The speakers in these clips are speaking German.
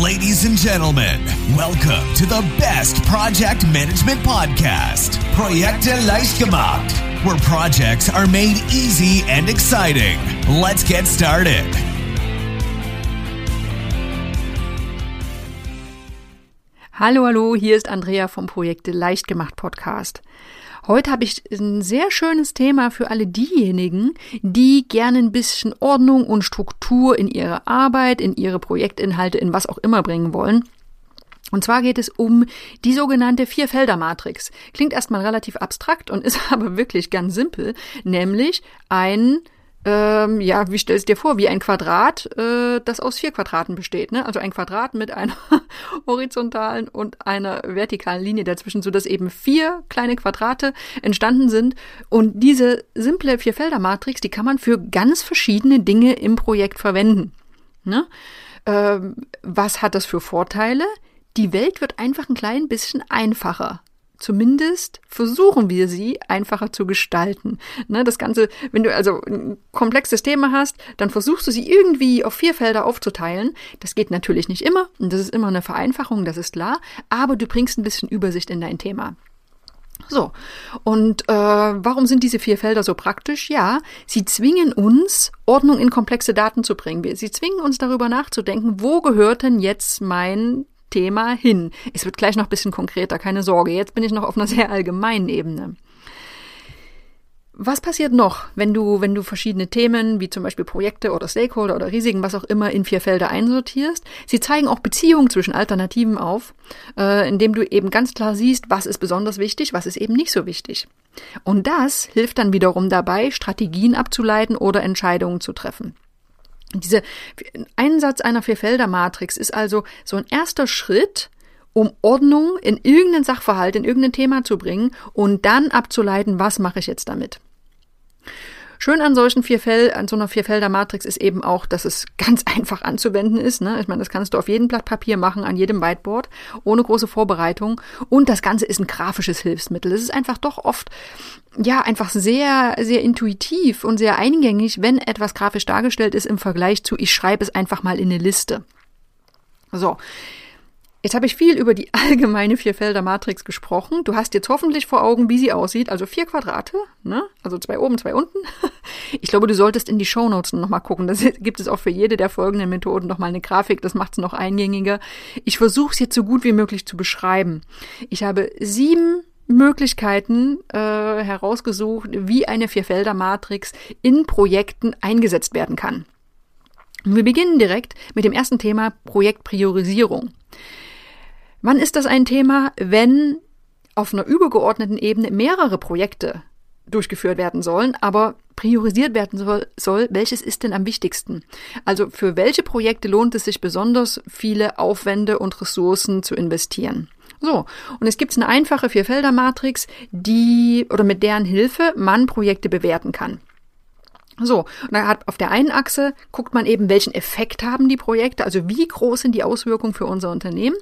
Ladies and gentlemen, welcome to the best project management podcast, Projekte leicht gemacht, where projects are made easy and exciting. Let's get started. Hallo, hallo, hier ist Andrea vom Projekte leicht gemacht Podcast. Heute habe ich ein sehr schönes Thema für alle diejenigen, die gerne ein bisschen Ordnung und Struktur in ihre Arbeit, in ihre Projektinhalte, in was auch immer bringen wollen. Und zwar geht es um die sogenannte Vierfelder-Matrix. Klingt erstmal relativ abstrakt und ist aber wirklich ganz simpel, nämlich ein ähm, ja, wie stellst du dir vor, wie ein Quadrat, äh, das aus vier Quadraten besteht. Ne? Also ein Quadrat mit einer horizontalen und einer vertikalen Linie dazwischen, so dass eben vier kleine Quadrate entstanden sind. Und diese simple Vierfelder-Matrix, die kann man für ganz verschiedene Dinge im Projekt verwenden. Ne? Ähm, was hat das für Vorteile? Die Welt wird einfach ein klein bisschen einfacher. Zumindest versuchen wir sie einfacher zu gestalten. Ne, das Ganze, wenn du also ein komplexes Thema hast, dann versuchst du sie irgendwie auf vier Felder aufzuteilen. Das geht natürlich nicht immer und das ist immer eine Vereinfachung, das ist klar, aber du bringst ein bisschen Übersicht in dein Thema. So, und äh, warum sind diese vier Felder so praktisch? Ja, sie zwingen uns, Ordnung in komplexe Daten zu bringen. Sie zwingen uns darüber nachzudenken, wo gehört denn jetzt mein Thema hin. Es wird gleich noch ein bisschen konkreter, keine Sorge. Jetzt bin ich noch auf einer sehr allgemeinen Ebene. Was passiert noch, wenn du, wenn du verschiedene Themen, wie zum Beispiel Projekte oder Stakeholder oder Risiken, was auch immer, in vier Felder einsortierst? Sie zeigen auch Beziehungen zwischen Alternativen auf, äh, indem du eben ganz klar siehst, was ist besonders wichtig, was ist eben nicht so wichtig. Und das hilft dann wiederum dabei, Strategien abzuleiten oder Entscheidungen zu treffen. Dieser Einsatz einer Vierfelder-Matrix ist also so ein erster Schritt, um Ordnung in irgendeinen Sachverhalt, in irgendein Thema zu bringen und dann abzuleiten, was mache ich jetzt damit. Schön an solchen Vierfeld, an so einer Vierfelder-Matrix ist eben auch, dass es ganz einfach anzuwenden ist. Ne? Ich meine, das kannst du auf jedem Blatt Papier machen, an jedem Whiteboard, ohne große Vorbereitung. Und das Ganze ist ein grafisches Hilfsmittel. Es ist einfach doch oft, ja, einfach sehr, sehr intuitiv und sehr eingängig, wenn etwas grafisch dargestellt ist im Vergleich zu, ich schreibe es einfach mal in eine Liste. So. Jetzt habe ich viel über die allgemeine Vierfelder-Matrix gesprochen. Du hast jetzt hoffentlich vor Augen, wie sie aussieht. Also vier Quadrate, ne? Also zwei oben, zwei unten. Ich glaube, du solltest in die Shownotes nochmal gucken. Da gibt es auch für jede der folgenden Methoden nochmal eine Grafik. Das macht es noch eingängiger. Ich versuche es jetzt so gut wie möglich zu beschreiben. Ich habe sieben Möglichkeiten äh, herausgesucht, wie eine Vierfelder-Matrix in Projekten eingesetzt werden kann. Wir beginnen direkt mit dem ersten Thema Projektpriorisierung. Wann ist das ein Thema, wenn auf einer übergeordneten Ebene mehrere Projekte durchgeführt werden sollen, aber priorisiert werden soll, soll, welches ist denn am wichtigsten? Also für welche Projekte lohnt es sich besonders viele Aufwände und Ressourcen zu investieren? So, und es gibt eine einfache Vierfelder-Matrix, die oder mit deren Hilfe man Projekte bewerten kann. So, und dann hat auf der einen Achse guckt man eben, welchen Effekt haben die Projekte, also wie groß sind die Auswirkungen für unser Unternehmen.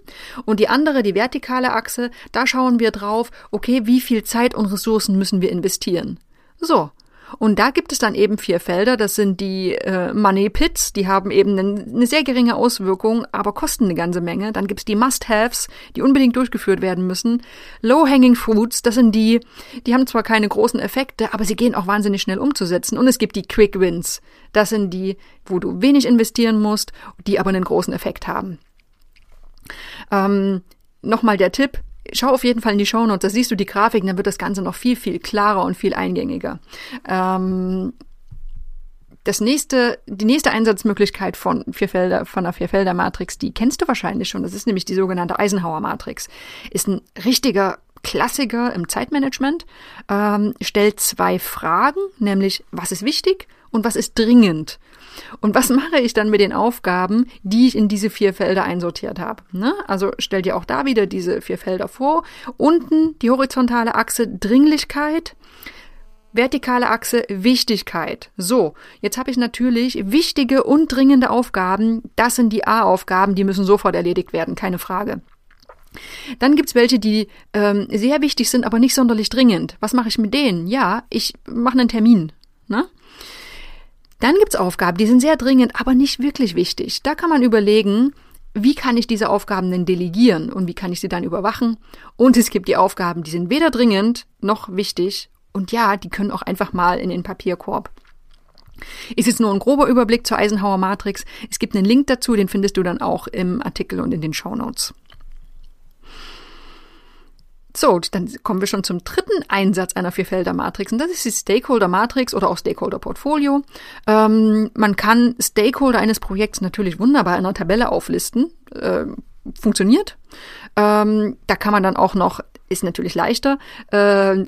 Und die andere, die vertikale Achse, da schauen wir drauf, okay, wie viel Zeit und Ressourcen müssen wir investieren. So, und da gibt es dann eben vier Felder. Das sind die äh, Money Pits, die haben eben eine sehr geringe Auswirkung, aber kosten eine ganze Menge. Dann gibt es die Must-Haves, die unbedingt durchgeführt werden müssen. Low-Hanging Fruits, das sind die, die haben zwar keine großen Effekte, aber sie gehen auch wahnsinnig schnell umzusetzen. Und es gibt die Quick Wins. Das sind die, wo du wenig investieren musst, die aber einen großen Effekt haben. Ähm, Nochmal der Tipp, schau auf jeden Fall in die Show Notes, da siehst du die Grafiken, dann wird das Ganze noch viel, viel klarer und viel eingängiger. Ähm, das nächste, die nächste Einsatzmöglichkeit von Vierfelder, von der Vierfelder-Matrix, die kennst du wahrscheinlich schon. Das ist nämlich die sogenannte Eisenhower-Matrix. Ist ein richtiger Klassiker im Zeitmanagement. Ähm, stellt zwei Fragen, nämlich was ist wichtig und was ist dringend. Und was mache ich dann mit den Aufgaben, die ich in diese vier Felder einsortiert habe? Ne? Also stell dir auch da wieder diese vier Felder vor. Unten die horizontale Achse Dringlichkeit. Vertikale Achse Wichtigkeit. So, jetzt habe ich natürlich wichtige und dringende Aufgaben. Das sind die A-Aufgaben, die müssen sofort erledigt werden, keine Frage. Dann gibt's welche, die ähm, sehr wichtig sind, aber nicht sonderlich dringend. Was mache ich mit denen? Ja, ich mache einen Termin. Ne? Dann gibt's Aufgaben, die sind sehr dringend, aber nicht wirklich wichtig. Da kann man überlegen, wie kann ich diese Aufgaben denn delegieren und wie kann ich sie dann überwachen? Und es gibt die Aufgaben, die sind weder dringend noch wichtig und ja, die können auch einfach mal in den Papierkorb. Ist jetzt nur ein grober Überblick zur Eisenhower Matrix. Es gibt einen Link dazu, den findest du dann auch im Artikel und in den Show Notes. So, dann kommen wir schon zum dritten Einsatz einer Vierfelder-Matrix und das ist die Stakeholder-Matrix oder auch Stakeholder-Portfolio. Ähm, man kann Stakeholder eines Projekts natürlich wunderbar in einer Tabelle auflisten. Äh, funktioniert. Ähm, da kann man dann auch noch, ist natürlich leichter, äh,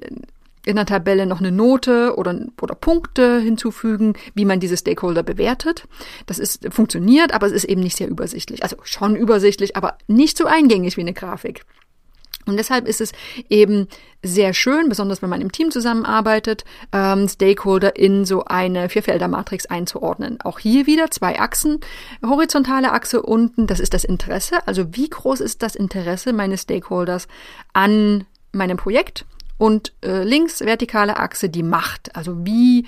in der Tabelle noch eine Note oder, oder Punkte hinzufügen, wie man diese Stakeholder bewertet. Das ist, funktioniert, aber es ist eben nicht sehr übersichtlich. Also schon übersichtlich, aber nicht so eingängig wie eine Grafik. Und deshalb ist es eben sehr schön, besonders wenn man im Team zusammenarbeitet, ähm, Stakeholder in so eine Vierfelder-Matrix einzuordnen. Auch hier wieder zwei Achsen. Horizontale Achse unten, das ist das Interesse. Also wie groß ist das Interesse meines Stakeholders an meinem Projekt? Und äh, links vertikale Achse die Macht. Also wie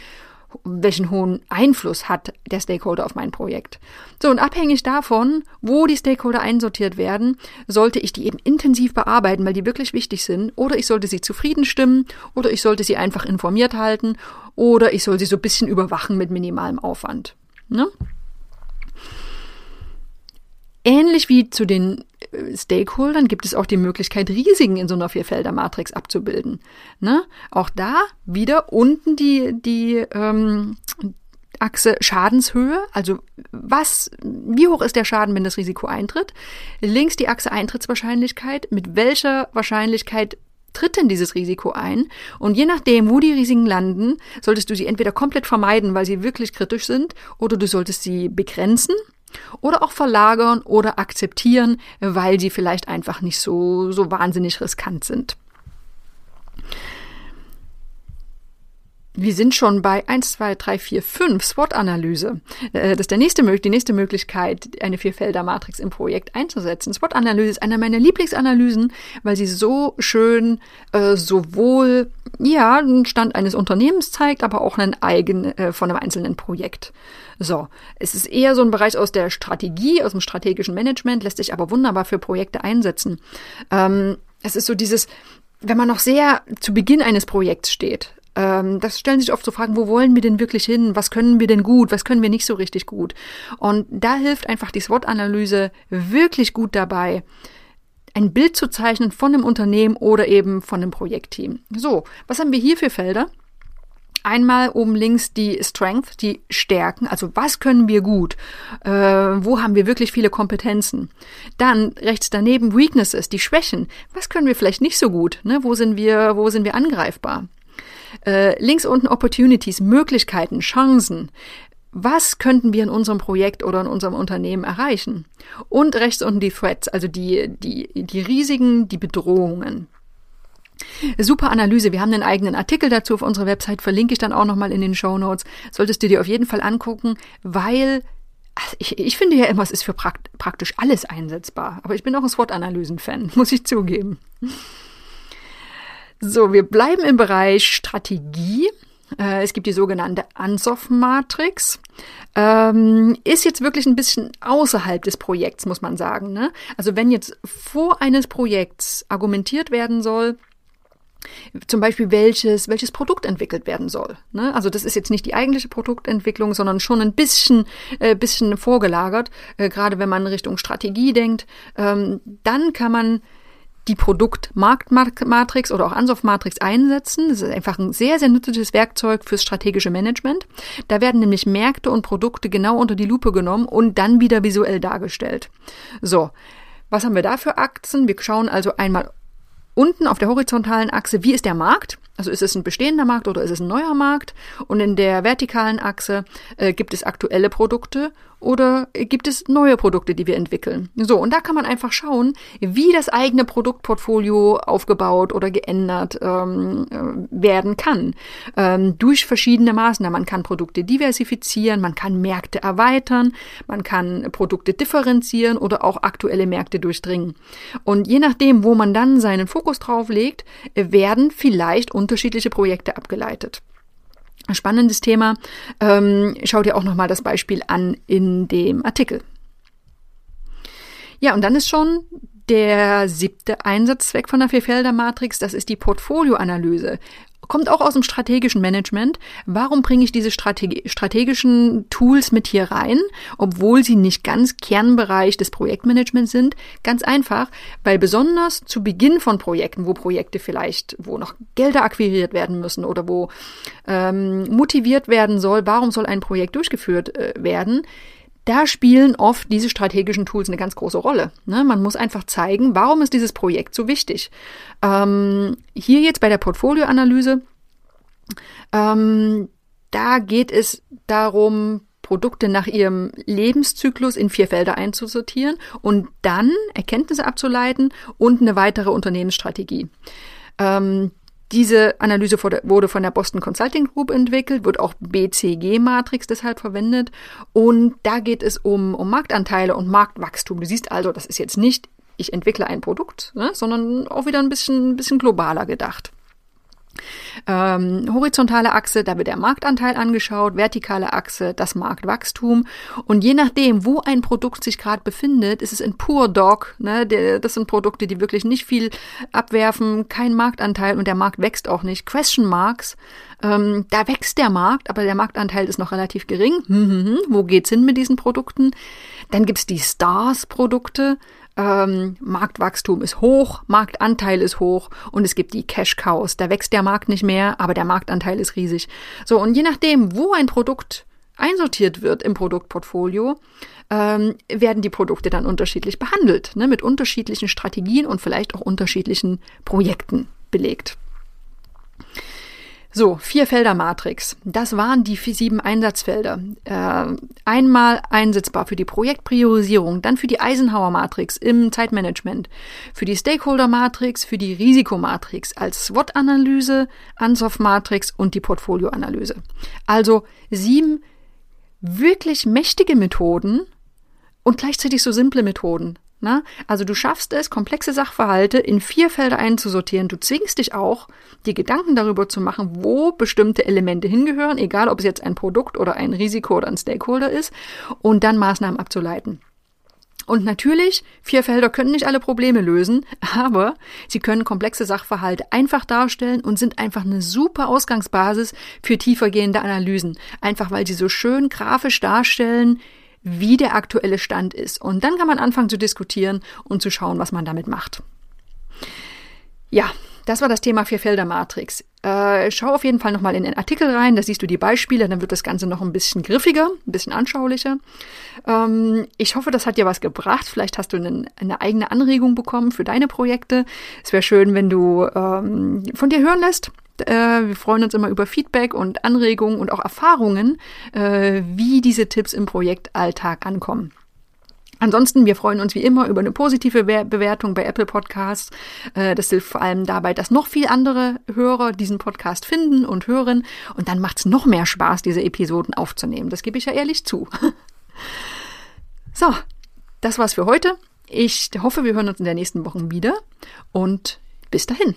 welchen hohen Einfluss hat der Stakeholder auf mein Projekt. So, und abhängig davon, wo die Stakeholder einsortiert werden, sollte ich die eben intensiv bearbeiten, weil die wirklich wichtig sind, oder ich sollte sie zufrieden stimmen, oder ich sollte sie einfach informiert halten, oder ich soll sie so ein bisschen überwachen mit minimalem Aufwand. Ne? Ähnlich wie zu den äh, Stakeholdern gibt es auch die Möglichkeit, Risiken in so einer Vierfelder-Matrix abzubilden. Ne? Auch da wieder unten die, die ähm, Achse Schadenshöhe, also was, wie hoch ist der Schaden, wenn das Risiko eintritt? Links die Achse Eintrittswahrscheinlichkeit, mit welcher Wahrscheinlichkeit tritt denn dieses Risiko ein? Und je nachdem, wo die Risiken landen, solltest du sie entweder komplett vermeiden, weil sie wirklich kritisch sind, oder du solltest sie begrenzen oder auch verlagern oder akzeptieren, weil sie vielleicht einfach nicht so, so wahnsinnig riskant sind. Wir sind schon bei 1, 2, 3, 4, 5 SWOT-Analyse. Das ist der nächste, die nächste Möglichkeit, eine Vierfelder-Matrix im Projekt einzusetzen. SWOT-Analyse ist einer meiner Lieblingsanalysen, weil sie so schön äh, sowohl ja, einen Stand eines Unternehmens zeigt, aber auch einen eigenen äh, von einem einzelnen Projekt. So, es ist eher so ein Bereich aus der Strategie, aus dem strategischen Management, lässt sich aber wunderbar für Projekte einsetzen. Ähm, es ist so dieses, wenn man noch sehr zu Beginn eines Projekts steht, ähm, das stellen sich oft so Fragen, wo wollen wir denn wirklich hin? Was können wir denn gut? Was können wir nicht so richtig gut? Und da hilft einfach die SWOT-Analyse wirklich gut dabei, ein Bild zu zeichnen von einem Unternehmen oder eben von einem Projektteam. So, was haben wir hier für Felder? Einmal oben links die Strength, die Stärken, also was können wir gut, äh, wo haben wir wirklich viele Kompetenzen. Dann rechts daneben Weaknesses, die Schwächen, was können wir vielleicht nicht so gut, ne? wo sind wir, wo sind wir angreifbar. Äh, links unten Opportunities, Möglichkeiten, Chancen. Was könnten wir in unserem Projekt oder in unserem Unternehmen erreichen? Und rechts unten die Threats, also die, die, die Risiken, die Bedrohungen. Super Analyse. Wir haben einen eigenen Artikel dazu auf unserer Website, verlinke ich dann auch nochmal in den Show Notes. Solltest du dir auf jeden Fall angucken, weil also ich, ich finde ja immer, es ist für prakt praktisch alles einsetzbar. Aber ich bin auch ein SWOT-Analysen-Fan, muss ich zugeben. So, wir bleiben im Bereich Strategie. Äh, es gibt die sogenannte Ansoff-Matrix. Ähm, ist jetzt wirklich ein bisschen außerhalb des Projekts, muss man sagen. Ne? Also wenn jetzt vor eines Projekts argumentiert werden soll, zum Beispiel welches, welches Produkt entwickelt werden soll. Ne? Also das ist jetzt nicht die eigentliche Produktentwicklung, sondern schon ein bisschen, äh, bisschen vorgelagert, äh, gerade wenn man Richtung Strategie denkt. Ähm, dann kann man die Produktmarktmatrix oder auch Ansoff-Matrix einsetzen. Das ist einfach ein sehr, sehr nützliches Werkzeug fürs strategische Management. Da werden nämlich Märkte und Produkte genau unter die Lupe genommen und dann wieder visuell dargestellt. So. Was haben wir da für Achsen? Wir schauen also einmal unten auf der horizontalen Achse, wie ist der Markt? Also ist es ein bestehender Markt oder ist es ein neuer Markt? Und in der vertikalen Achse äh, gibt es aktuelle Produkte oder gibt es neue Produkte, die wir entwickeln? So, und da kann man einfach schauen, wie das eigene Produktportfolio aufgebaut oder geändert ähm, äh, werden kann. Ähm, durch verschiedene Maßnahmen. Man kann Produkte diversifizieren, man kann Märkte erweitern, man kann Produkte differenzieren oder auch aktuelle Märkte durchdringen. Und je nachdem, wo man dann seinen Fokus drauf legt, werden vielleicht unterschiedliche Projekte abgeleitet. Spannendes Thema. Ähm, schau dir auch nochmal das Beispiel an in dem Artikel. Ja, und dann ist schon der siebte Einsatzzweck von der Vierfelder-Matrix, das ist die Portfolioanalyse kommt auch aus dem strategischen Management. Warum bringe ich diese Strate strategischen Tools mit hier rein, obwohl sie nicht ganz Kernbereich des Projektmanagements sind? Ganz einfach, weil besonders zu Beginn von Projekten, wo Projekte vielleicht, wo noch Gelder akquiriert werden müssen oder wo ähm, motiviert werden soll, warum soll ein Projekt durchgeführt äh, werden, da spielen oft diese strategischen Tools eine ganz große Rolle. Ne? Man muss einfach zeigen, warum ist dieses Projekt so wichtig. Ähm, hier jetzt bei der Portfolioanalyse, ähm, da geht es darum, Produkte nach ihrem Lebenszyklus in vier Felder einzusortieren und dann Erkenntnisse abzuleiten und eine weitere Unternehmensstrategie. Ähm, diese Analyse wurde von der Boston Consulting Group entwickelt, wird auch BCG-Matrix deshalb verwendet. Und da geht es um, um Marktanteile und Marktwachstum. Du siehst also, das ist jetzt nicht, ich entwickle ein Produkt, ne, sondern auch wieder ein bisschen, ein bisschen globaler gedacht. Ähm, horizontale Achse, da wird der Marktanteil angeschaut, vertikale Achse, das Marktwachstum. Und je nachdem, wo ein Produkt sich gerade befindet, ist es ein Pur Dog. Ne? das sind Produkte, die wirklich nicht viel abwerfen, kein Marktanteil und der Markt wächst auch nicht. Question Marks, ähm, da wächst der Markt, aber der Marktanteil ist noch relativ gering. Hm, hm, hm. Wo geht's hin mit diesen Produkten? Dann gibt's die Stars-Produkte ähm, Marktwachstum ist hoch, Marktanteil ist hoch und es gibt die Cash Cows. Da wächst der Markt nicht mehr, aber der Marktanteil ist riesig. So, und je nachdem, wo ein Produkt einsortiert wird im Produktportfolio, ähm, werden die Produkte dann unterschiedlich behandelt, ne, mit unterschiedlichen Strategien und vielleicht auch unterschiedlichen Projekten belegt. So, vier Felder Matrix. Das waren die sieben Einsatzfelder. Äh, einmal einsetzbar für die Projektpriorisierung, dann für die Eisenhower Matrix im Zeitmanagement, für die Stakeholder Matrix, für die Risikomatrix als SWOT-Analyse, Ansoff Matrix und die Portfolio-Analyse. Also sieben wirklich mächtige Methoden und gleichzeitig so simple Methoden. Na? Also du schaffst es, komplexe Sachverhalte in vier Felder einzusortieren. Du zwingst dich auch, dir Gedanken darüber zu machen, wo bestimmte Elemente hingehören, egal ob es jetzt ein Produkt oder ein Risiko oder ein Stakeholder ist, und dann Maßnahmen abzuleiten. Und natürlich, vier Felder können nicht alle Probleme lösen, aber sie können komplexe Sachverhalte einfach darstellen und sind einfach eine super Ausgangsbasis für tiefergehende Analysen. Einfach weil sie so schön grafisch darstellen, wie der aktuelle Stand ist. Und dann kann man anfangen zu diskutieren und zu schauen, was man damit macht. Ja, das war das Thema Vierfelder-Matrix. Äh, schau auf jeden Fall nochmal in den Artikel rein, da siehst du die Beispiele, dann wird das Ganze noch ein bisschen griffiger, ein bisschen anschaulicher. Ähm, ich hoffe, das hat dir was gebracht. Vielleicht hast du einen, eine eigene Anregung bekommen für deine Projekte. Es wäre schön, wenn du ähm, von dir hören lässt. Äh, wir freuen uns immer über Feedback und Anregungen und auch Erfahrungen, äh, wie diese Tipps im Projektalltag ankommen. Ansonsten, wir freuen uns wie immer über eine positive Bewertung bei Apple Podcasts. Äh, das hilft vor allem dabei, dass noch viel andere Hörer diesen Podcast finden und hören. Und dann macht es noch mehr Spaß, diese Episoden aufzunehmen. Das gebe ich ja ehrlich zu. So, das war's für heute. Ich hoffe, wir hören uns in der nächsten Woche wieder. Und bis dahin.